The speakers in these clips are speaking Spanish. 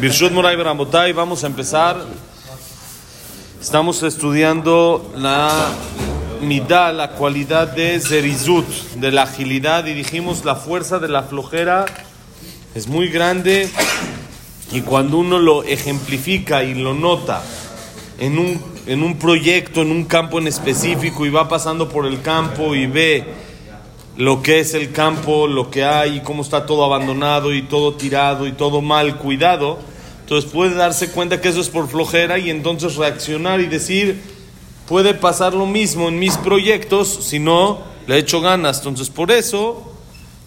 Birshut Moray Beramotay, vamos a empezar. Estamos estudiando la midá, la cualidad de zerizut, de la agilidad, y dijimos la fuerza de la flojera es muy grande y cuando uno lo ejemplifica y lo nota en un, en un proyecto, en un campo en específico y va pasando por el campo y ve lo que es el campo, lo que hay, cómo está todo abandonado y todo tirado y todo mal cuidado, entonces puede darse cuenta que eso es por flojera y entonces reaccionar y decir, puede pasar lo mismo en mis proyectos si no le echo ganas. Entonces por eso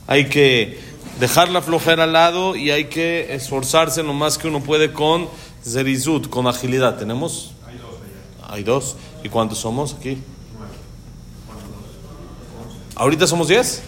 hay que dejar la flojera al lado y hay que esforzarse lo más que uno puede con zerizut, con agilidad. ¿Tenemos? Hay dos. Hay dos. ¿Y cuántos somos aquí? ¿Ahorita somos 10?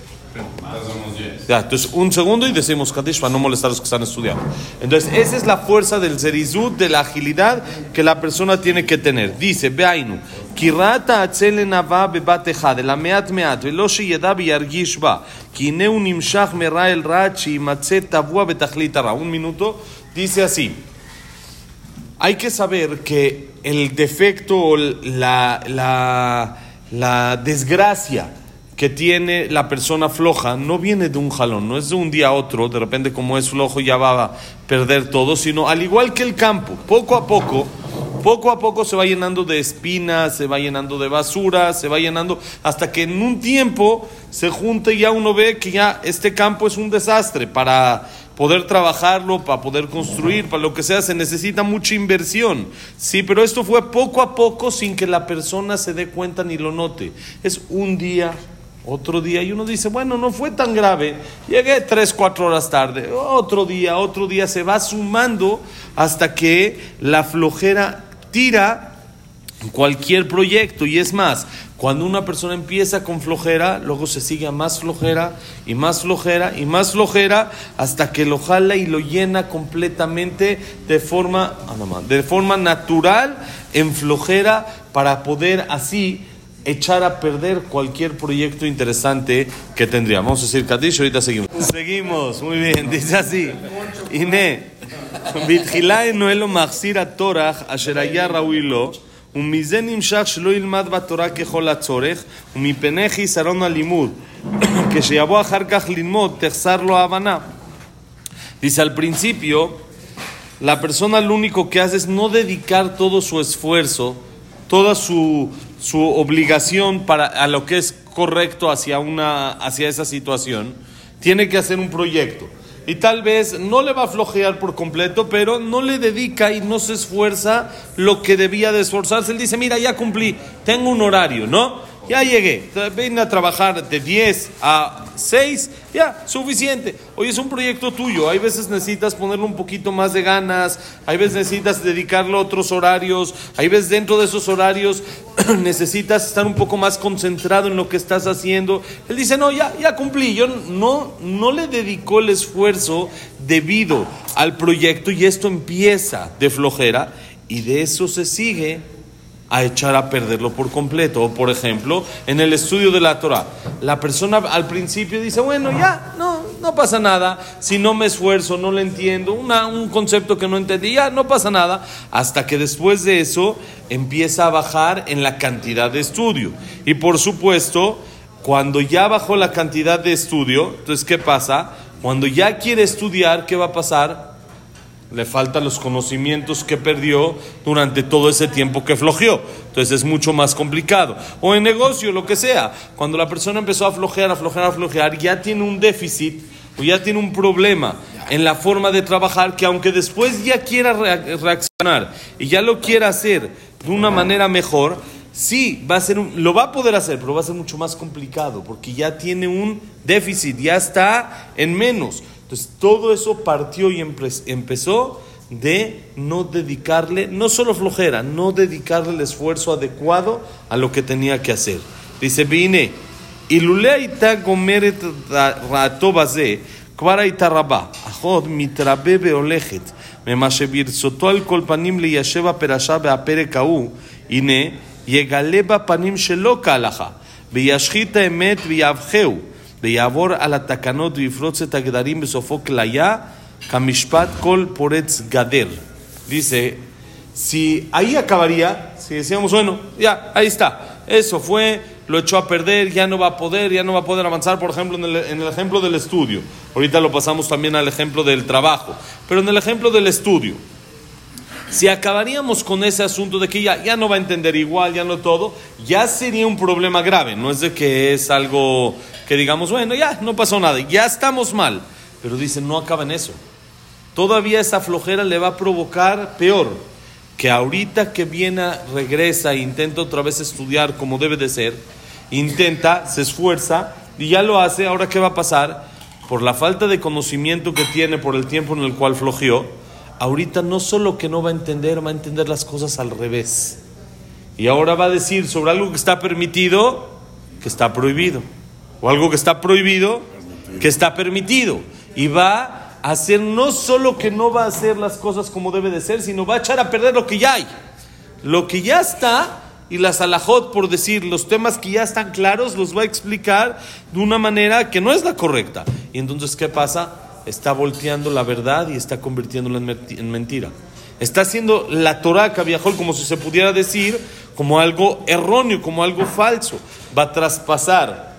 Ya, entonces un segundo y decimos Kadish para no molestar a los que están estudiando. Entonces, esa es la fuerza del zerizut, de la agilidad que la persona tiene que tener. Dice, Beainu, Kirata atzele nava bebateja, de la meat meat, velo sheyeda biyargish ba, kineu nimshach mera el rachi, matzet tavua betachlita ra. Un minuto, dice así. Hay que saber que el defecto, la, la, la desgracia, que tiene la persona floja no viene de un jalón, no es de un día a otro, de repente como es flojo ya va a perder todo, sino al igual que el campo, poco a poco, poco a poco se va llenando de espinas, se va llenando de basura, se va llenando, hasta que en un tiempo se junta y ya uno ve que ya este campo es un desastre para poder trabajarlo, para poder construir, para lo que sea, se necesita mucha inversión. Sí, pero esto fue poco a poco sin que la persona se dé cuenta ni lo note. Es un día otro día, y uno dice, bueno, no fue tan grave, llegué tres, cuatro horas tarde, otro día, otro día, se va sumando hasta que la flojera tira cualquier proyecto. Y es más, cuando una persona empieza con flojera, luego se sigue a más flojera y más flojera y más flojera hasta que lo jala y lo llena completamente de forma, de forma natural en flojera para poder así echar a perder cualquier proyecto interesante que tendría. Vamos a decir Kadish, ahorita seguimos. Seguimos, muy bien, dice así. Ine, בתחילה נועלו מחסיר התורח אשר היה ראוי לו, ומזה נמשך שלא ילמד בתורה ככל הצורך, ומפני חיסרון הלימוד, כשיבוא אחר כך ללמוד, תחסר לו ההבנה. Dice al principio, la persona lo único que hace es no dedicar todo su esfuerzo, toda su, su obligación para a lo que es correcto hacia una hacia esa situación, tiene que hacer un proyecto. Y tal vez no le va a flojear por completo, pero no le dedica y no se esfuerza lo que debía de esforzarse. Él dice, mira, ya cumplí, tengo un horario, ¿no? Ya llegué, ven a trabajar de 10 a 6, ya, suficiente. Hoy es un proyecto tuyo, hay veces necesitas ponerle un poquito más de ganas, hay veces necesitas dedicarle otros horarios, hay veces dentro de esos horarios necesitas estar un poco más concentrado en lo que estás haciendo. Él dice, no, ya, ya cumplí, yo no, no le dedicó el esfuerzo debido al proyecto y esto empieza de flojera y de eso se sigue a echar a perderlo por completo. O por ejemplo, en el estudio de la Torah, la persona al principio dice, bueno, ya, no, no pasa nada, si no me esfuerzo, no lo entiendo, una, un concepto que no entendí, ya, no pasa nada, hasta que después de eso empieza a bajar en la cantidad de estudio. Y por supuesto, cuando ya bajó la cantidad de estudio, entonces, ¿qué pasa? Cuando ya quiere estudiar, ¿qué va a pasar? Le faltan los conocimientos que perdió durante todo ese tiempo que flojeó. Entonces es mucho más complicado. O en negocio, lo que sea. Cuando la persona empezó a flojear, a flojear, a flojear, ya tiene un déficit o ya tiene un problema en la forma de trabajar que aunque después ya quiera reaccionar y ya lo quiera hacer de una manera mejor, sí, va a ser lo va a poder hacer, pero va a ser mucho más complicado porque ya tiene un déficit, ya está en menos. Entonces todo eso partió y empezó de no dedicarle, no solo flojera, no dedicarle el esfuerzo adecuado a lo que tenía que hacer. Dice, vine, אילולא הייתה גומרת רעתו בזה, כבר הייתה רבה. אחות מתרבה והולכת, ממה שברצותו על כל פנים ליישב הפרשה והפרק ההוא, הנה, יגלה בפנים שלא כהלכה, וישחית האמת ויאבחהו. de Yavor al Atakanot Vifrotzet Klaya, Kamishpat Kol Poretz Gader. Dice, si ahí acabaría, si decíamos, bueno, ya, ahí está, eso fue, lo echó a perder, ya no va a poder, ya no va a poder avanzar, por ejemplo, en el, en el ejemplo del estudio. Ahorita lo pasamos también al ejemplo del trabajo, pero en el ejemplo del estudio. Si acabaríamos con ese asunto de que ya, ya no va a entender igual, ya no todo, ya sería un problema grave. No es de que es algo que digamos, bueno, ya no pasó nada, ya estamos mal. Pero dicen, no acaba en eso. Todavía esa flojera le va a provocar peor. Que ahorita que viene, regresa e intenta otra vez estudiar como debe de ser, intenta, se esfuerza y ya lo hace. Ahora, ¿qué va a pasar? Por la falta de conocimiento que tiene, por el tiempo en el cual flojeó, ahorita no solo que no va a entender, va a entender las cosas al revés. Y ahora va a decir sobre algo que está permitido, que está prohibido. O algo que está prohibido, que está permitido. Y va a hacer no solo que no va a hacer las cosas como debe de ser, sino va a echar a perder lo que ya hay. Lo que ya está y las alajot, por decir, los temas que ya están claros, los va a explicar de una manera que no es la correcta. Y entonces, ¿qué pasa? Está volteando la verdad y está convirtiéndola en mentira. Está haciendo la Torah viajó como si se pudiera decir, como algo erróneo, como algo falso. Va a traspasar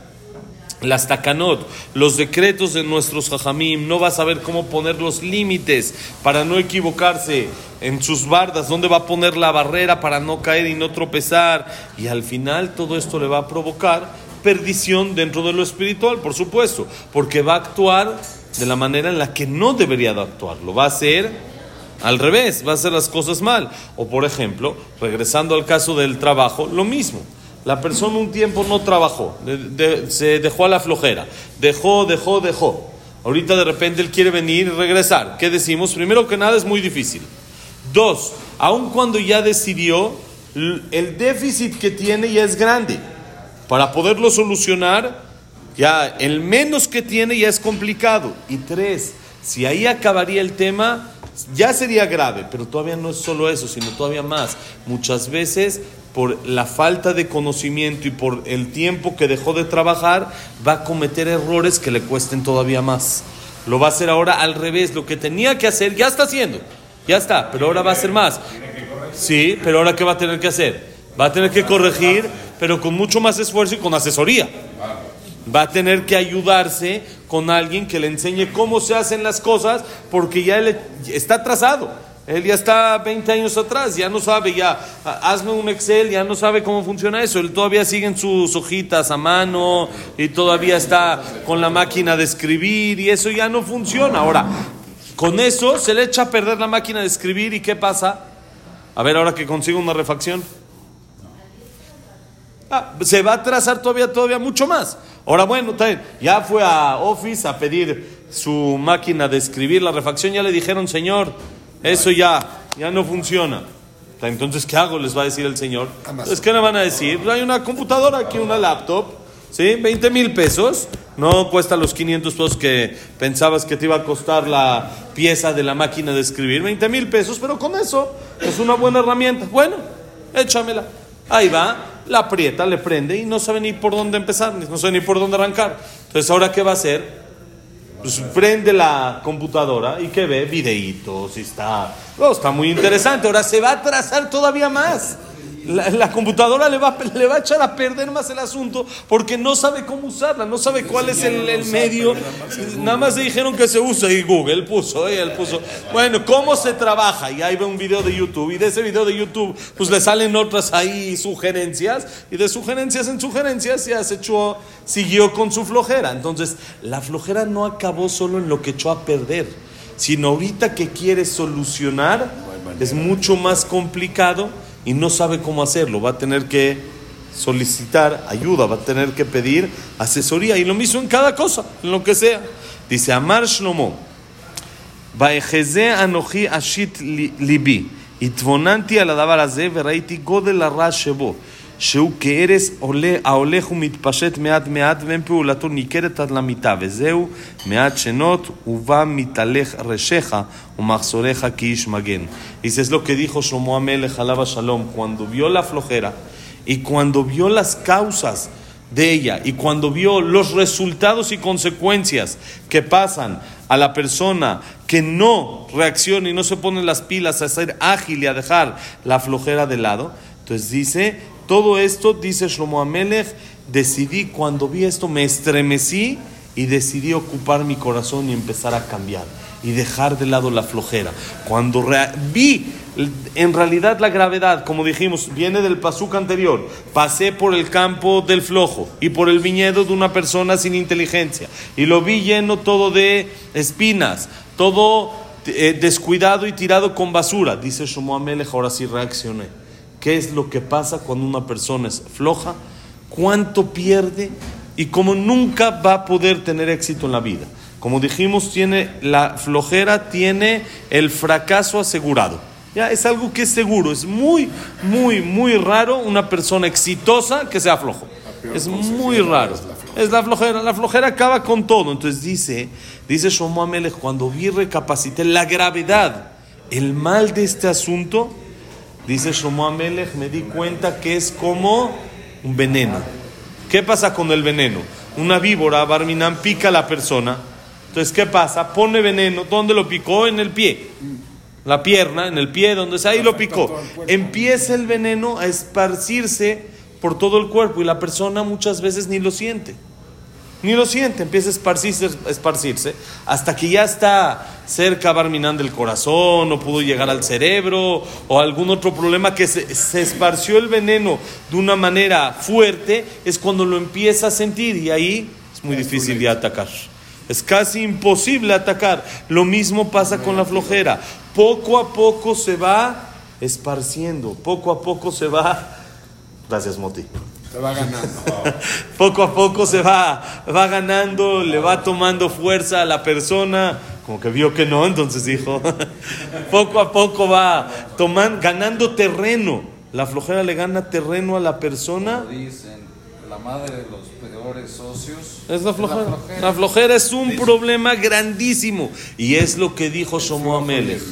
las takanot, los decretos de nuestros jajamim, no va a saber cómo poner los límites para no equivocarse en sus bardas, dónde va a poner la barrera para no caer y no tropezar. Y al final todo esto le va a provocar perdición dentro de lo espiritual, por supuesto, porque va a actuar de la manera en la que no debería de actuar. Lo va a hacer al revés, va a hacer las cosas mal. O por ejemplo, regresando al caso del trabajo, lo mismo. La persona un tiempo no trabajó, se dejó a la flojera, dejó, dejó, dejó. Ahorita de repente él quiere venir y regresar. ¿Qué decimos? Primero que nada es muy difícil. Dos, aun cuando ya decidió, el déficit que tiene ya es grande. Para poderlo solucionar, ya el menos que tiene ya es complicado. Y tres, si ahí acabaría el tema, ya sería grave, pero todavía no es solo eso, sino todavía más. Muchas veces por la falta de conocimiento y por el tiempo que dejó de trabajar, va a cometer errores que le cuesten todavía más. Lo va a hacer ahora al revés, lo que tenía que hacer ya está haciendo, ya está, pero ahora va a hacer más. Sí, pero ahora ¿qué va a tener que hacer? Va a tener que corregir, pero con mucho más esfuerzo y con asesoría. Va a tener que ayudarse con alguien que le enseñe cómo se hacen las cosas, porque ya él está atrasado. Él ya está 20 años atrás, ya no sabe, ya hazme un Excel, ya no sabe cómo funciona eso. Él todavía sigue en sus hojitas a mano y todavía está con la máquina de escribir y eso ya no funciona. Ahora, con eso se le echa a perder la máquina de escribir y ¿qué pasa? A ver, ahora que consigo una refacción. Ah, se va a atrasar todavía, todavía mucho más. Ahora, bueno, ya fue a Office a pedir su máquina de escribir la refacción, ya le dijeron, señor, eso ya, ya no funciona. Entonces, ¿qué hago? Les va a decir el Señor. Es que no van a decir, hay una computadora aquí, una laptop, ¿sí? 20 mil pesos. No cuesta los 500 pesos que pensabas que te iba a costar la pieza de la máquina de escribir. 20 mil pesos, pero con eso es una buena herramienta. Bueno, échamela. Ahí va, la aprieta, le prende y no sabe ni por dónde empezar, no sabe ni por dónde arrancar. Entonces, ¿ahora qué va a hacer? Pues prende la computadora y que ve videitos y está, oh, está muy interesante. Ahora se va a atrasar todavía más. La, computadora le va, le va a echar a perder más el asunto porque no sabe cómo usarla, no sabe cuál es el, medio. Nada más le dijeron que se usa y Google puso, ¿eh? él puso. Bueno, ¿cómo se trabaja? Y ahí ve un video de YouTube y de ese video de YouTube pues le salen otras ahí sugerencias y de sugerencias en sugerencias ya se echó, siguió con su flojera. Entonces, la flojera no acabó solo en lo que echó a perder, sino ahorita que quiere solucionar es mucho más complicado y no sabe cómo hacerlo, va a tener que solicitar ayuda, va a tener que pedir asesoría y lo mismo en cada cosa, en lo que sea. Dice Amar Shlomo, Anoji Ashit Libi, Itvonanti al Adabar Godel Arashebo. שהוא כארס ההולך ומתפשט מעט מעט ואין פעולתו ניכרת עד למיטה, וזהו מעט שנות ובא מתהלך רשך ומחסוריך כאיש מגן. Dice, es lo que dijo Shlomo Amelech, alaba Shalom, cuando vio la flojera y cuando vio las causas de ella y cuando vio los resultados y consecuencias que pasan a la persona que no reacciona y no se pone las pilas a ser ágil y a dejar la flojera de lado. Entonces dice, todo esto, dice Shlomo Amelech, decidí, cuando vi esto, me estremecí y decidí ocupar mi corazón y empezar a cambiar y dejar de lado la flojera. Cuando vi en realidad la gravedad, como dijimos, viene del pasuk anterior, pasé por el campo del flojo y por el viñedo de una persona sin inteligencia y lo vi lleno todo de espinas, todo eh, descuidado y tirado con basura. Dice Shomo Amelech, ahora sí reaccioné. ¿Qué es lo que pasa cuando una persona es floja? ¿Cuánto pierde? Y como nunca va a poder tener éxito en la vida. Como dijimos, tiene la flojera tiene el fracaso asegurado. Ya es algo que es seguro, es muy muy muy raro una persona exitosa que sea flojo. Es muy raro. Es la flojera, la flojera acaba con todo. Entonces dice, dice Shomo Amelech, cuando vi recapacité la gravedad, el mal de este asunto, dice Shomo Amelech, me di cuenta que es como un veneno. ¿Qué pasa con el veneno? Una víbora, Barminan, pica a la persona entonces, ¿qué pasa? Pone veneno. ¿Dónde lo picó? En el pie. La pierna, en el pie, donde sea, ahí lo picó. Empieza el veneno a esparcirse por todo el cuerpo y la persona muchas veces ni lo siente. Ni lo siente, empieza a esparcirse, esparcirse hasta que ya está cerca Barminan del corazón, o pudo llegar al cerebro, o algún otro problema que se, se, esparció el veneno de una manera fuerte, es cuando lo empieza a sentir y ahí es muy difícil de atacar. Es casi imposible atacar. Lo mismo pasa con la flojera. Poco a poco se va esparciendo. Poco a poco se va. Gracias, Moti. Se va ganando. poco a poco se va, va ganando, le va tomando fuerza a la persona. Como que vio que no, entonces dijo. poco a poco va tomando, ganando terreno. La flojera le gana terreno a la persona. Dicen, la madre de los socios. Es la flojera. la flojera. es un problema grandísimo. Y es lo que dijo Shomo Amelech.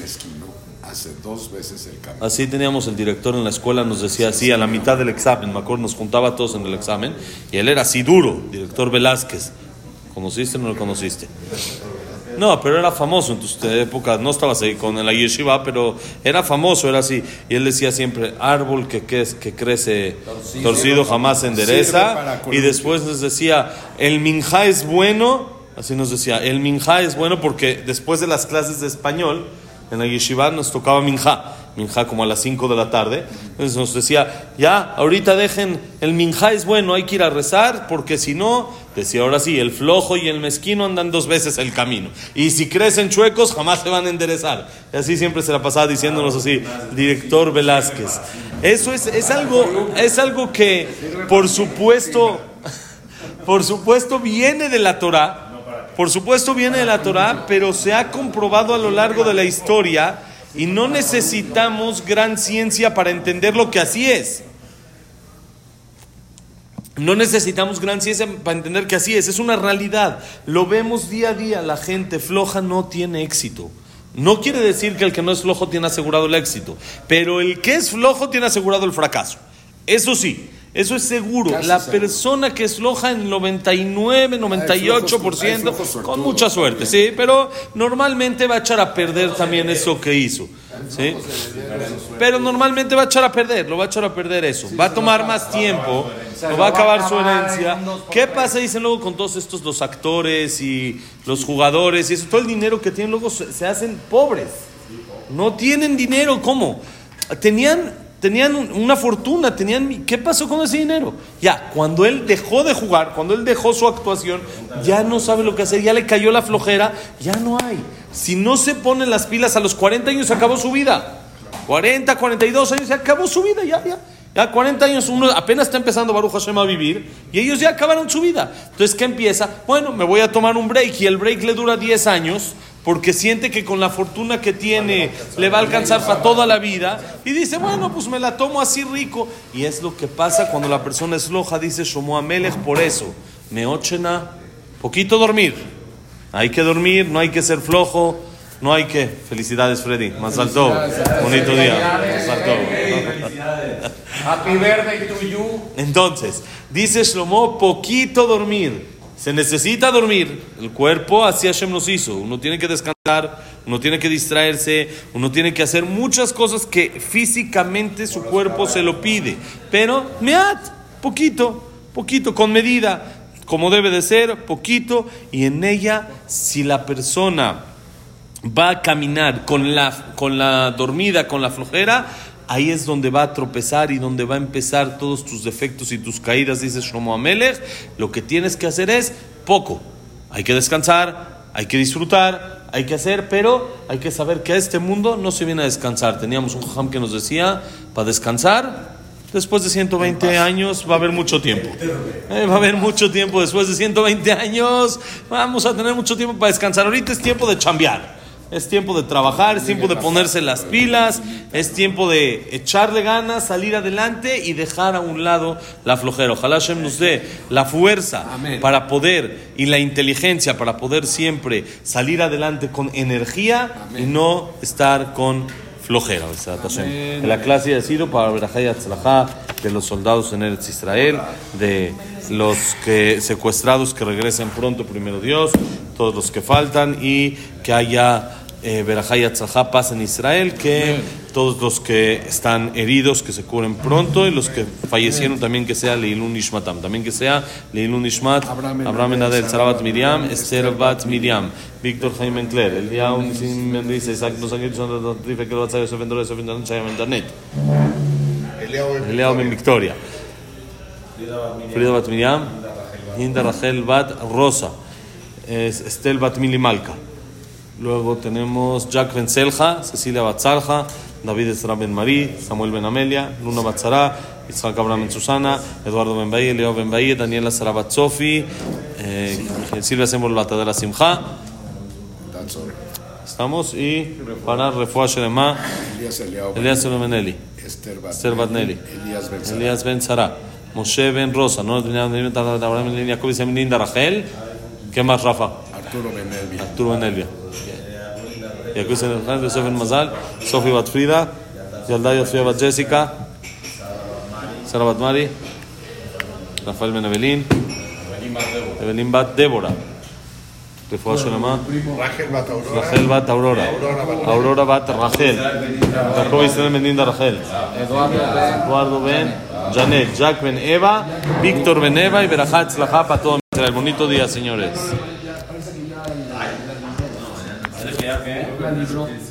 Hace dos veces el cambio. Así teníamos el director en la escuela, nos decía así a la mitad del examen, me acuerdo, nos juntaba a todos en el examen, y él era así duro, director Velázquez. ¿Conociste o no lo conociste? No, pero era famoso en tu época, no estabas ahí con la yeshiva, pero era famoso, era así. Y él decía siempre, árbol que, que, que crece torcido, jamás se endereza. Y después nos decía, el minja es bueno, así nos decía, el minja es bueno porque después de las clases de español, en la yeshiva nos tocaba minja minja como a las 5 de la tarde. Entonces nos decía, ya, ahorita dejen, el minja es bueno, hay que ir a rezar, porque si no, decía ahora sí, el flojo y el mezquino andan dos veces el camino. Y si crecen chuecos, jamás se van a enderezar. Y así siempre se la pasaba diciéndonos así, director Velázquez. Eso es, es, algo, es algo que, por supuesto, por supuesto, viene de la Torah. Por supuesto viene de la Torah, pero se ha comprobado a lo largo de la historia y no necesitamos gran ciencia para entender lo que así es. No necesitamos gran ciencia para entender que así es. Es una realidad. Lo vemos día a día. La gente floja no tiene éxito. No quiere decir que el que no es flojo tiene asegurado el éxito. Pero el que es flojo tiene asegurado el fracaso. Eso sí. Eso es seguro. la persona que es floja en 99, 98%, con mucha suerte, sí, pero normalmente va a echar a perder también eso que hizo. ¿sí? Pero normalmente va a echar a perder, lo va a echar a perder eso. Va a tomar más tiempo, lo va a acabar su herencia. ¿Qué pasa, dicen luego, con todos estos, los actores y los jugadores y eso? Todo el dinero que tienen luego se, se hacen pobres. No tienen dinero, ¿cómo? Tenían tenían una fortuna, tenían... ¿Qué pasó con ese dinero? Ya, cuando él dejó de jugar, cuando él dejó su actuación, ya no sabe lo que hacer, ya le cayó la flojera, ya no hay. Si no se ponen las pilas a los 40 años, acabó su vida. 40, 42 años, se acabó su vida, ya, ya. Ya 40 años uno apenas está empezando Baruch Hashem a vivir y ellos ya acabaron su vida. Entonces, ¿qué empieza? Bueno, me voy a tomar un break y el break le dura 10 años porque siente que con la fortuna que tiene le va a alcanzar para toda la vida y dice, bueno, pues me la tomo así rico. Y es lo que pasa cuando la persona es loja, dice Shomo Amelech, por eso, me ochena, poquito dormir. Hay que dormir, no hay que ser flojo, no hay que. Felicidades, Freddy. Más alto. Bonito día. Más alto. Happy birthday to you. Entonces, dice Shlomo, poquito dormir. Se necesita dormir. El cuerpo así Hashem nos hizo. Uno tiene que descansar uno tiene que distraerse, uno tiene que hacer muchas cosas que físicamente su cuerpo se lo pide. Pero, meat, poquito, poquito, con medida, como debe de ser, poquito, y en ella, si la persona va a caminar con la, con la dormida, con la flojera, ahí es donde va a tropezar y donde va a empezar todos tus defectos y tus caídas, dice Shlomo Amelech. Lo que tienes que hacer es poco. Hay que descansar, hay que disfrutar, hay que hacer, pero hay que saber que a este mundo no se viene a descansar. Teníamos un jajam que nos decía, para descansar, después de 120 años va a haber mucho tiempo. Eh, va a haber mucho tiempo, después de 120 años vamos a tener mucho tiempo para descansar. Ahorita es tiempo de chambear. Es tiempo de trabajar, es tiempo de ponerse las pilas, es tiempo de echarle ganas, salir adelante y dejar a un lado la flojera. Ojalá Hashem nos dé la fuerza para poder y la inteligencia para poder siempre salir adelante con energía y no estar con flojera. La clase ha sido para Berajay Atzlajá de los soldados en Eretz Israel, de los que secuestrados que regresen pronto, primero Dios, todos los que faltan y que haya eh, Berajay Atzlajá paz en Israel, que todos los que están heridos que se curen pronto y los que fallecieron también que sea Leilun Nishmatam, también que sea Leilun Nishmat, Abraham Enadel, Sarabat Miriam, Esther Bat Miriam, Víctor Jaime Encler, el día un sin Mendice, Isaac Ángeles, son los que lo va a hacer, Sofendor, Sofendor, Chayam Internet. Eliao Ben Victoria. Frida Bat Miriam, Hinda Rachel Bat. Rosa, es Estel Bat Mili Malka. Luego tenemos Jack Ben Selja, Cecilia Batzalja, David Ezra Ben Marí, Samuel Ben Amelia, Luna Batzara, Isaac Abraham Ben Susana, Eduardo Ben Leo Ben Bahí, Daniela Sarabat Sofi, eh, Silvia Sembol Batadela Simcha. Estamos y para Refuah Shelema, Elías Ben Eli, Esther Bat Nelly, Elías Ben Sara, Moshe Ben Rosa, no Abraham Ben Jacob Ben Linda Rachel. ¿Qué más, Rafa? Arturo Benelvi. Arturo Ben Elvia. Yacuz Ben Elfan, Yosef Ben Mazal, Sofi Bat Frida, Yalda Yosef Bat Jessica, Sara Bat Mari, Rafael Ben Evelyn, Bat Débora, Rachel Bat Aurora. Aurora, Aurora Bat Rachel, Jacob Ben Linda Rachel, Eduardo Ben. Janet, Jack Ben Eva, Víctor Ben Eva y Berajat Tzlaja para todo Israel.